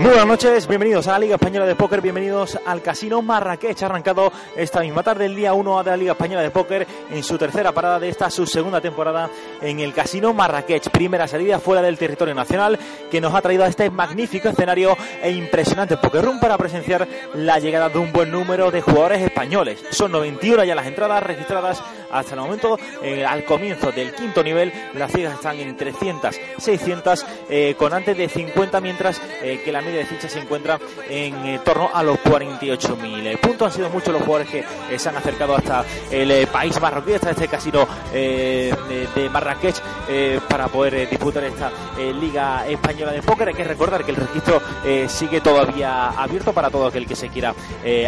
Muy buenas noches, bienvenidos a la Liga Española de Póker, bienvenidos al Casino Marrakech, arrancado esta misma tarde, el día 1 de la Liga Española de Póker, en su tercera parada de esta su segunda temporada en el Casino Marrakech. Primera salida fuera del territorio nacional que nos ha traído a este magnífico escenario e impresionante Poker Room para presenciar la llegada de un buen número de jugadores españoles. Son 91 ya las entradas registradas hasta el momento, eh, al comienzo del quinto nivel, las cifras están en 300, 600, eh, con antes de 50, mientras eh, que la de ficha se encuentra en eh, torno a los 48.000 puntos. Han sido muchos los jugadores que eh, se han acercado hasta el eh, país marroquí, hasta este casino de, Marrakech, para poder disputar esta Liga Española de Póker. Hay que recordar que el registro sigue todavía abierto para todo aquel que se quiera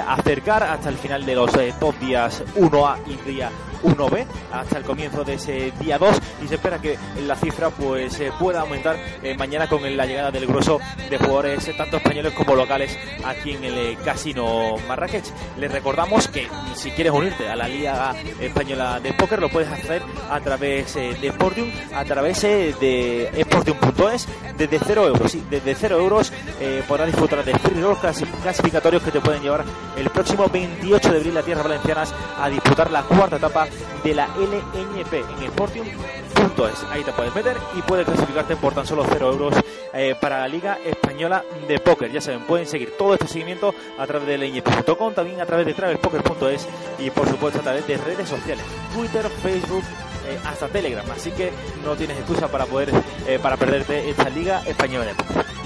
acercar hasta el final de los dos días 1A y día 1B hasta el comienzo de ese día 2 y se espera que la cifra pues eh, pueda aumentar eh, mañana con la llegada del grueso de jugadores eh, tanto españoles como locales aquí en el casino Marrakech. Les recordamos que si quieres unirte a la Liga Española de Póker lo puedes hacer a través de Sportium, a través de sportium.es desde 0 euros. Sí, desde 0 euros podrás disfrutar de free rolls clasi- clasificatorios que te pueden llevar el próximo 28 de abril a Tierras Valencianas a disputar la cuarta etapa de la LNP en Sportium.es. Ahí te puedes meter y puedes clasificarte por tan solo 0 euros eh, para la Liga Española de Póker. Ya saben, pueden seguir todo este seguimiento a través de lnp.com, también a través de travespoker.es y por supuesto a través de redes sociales, Twitter, Facebook, eh, hasta Telegram. Así que no tienes excusa para poder eh, para perderte esta Liga Española de.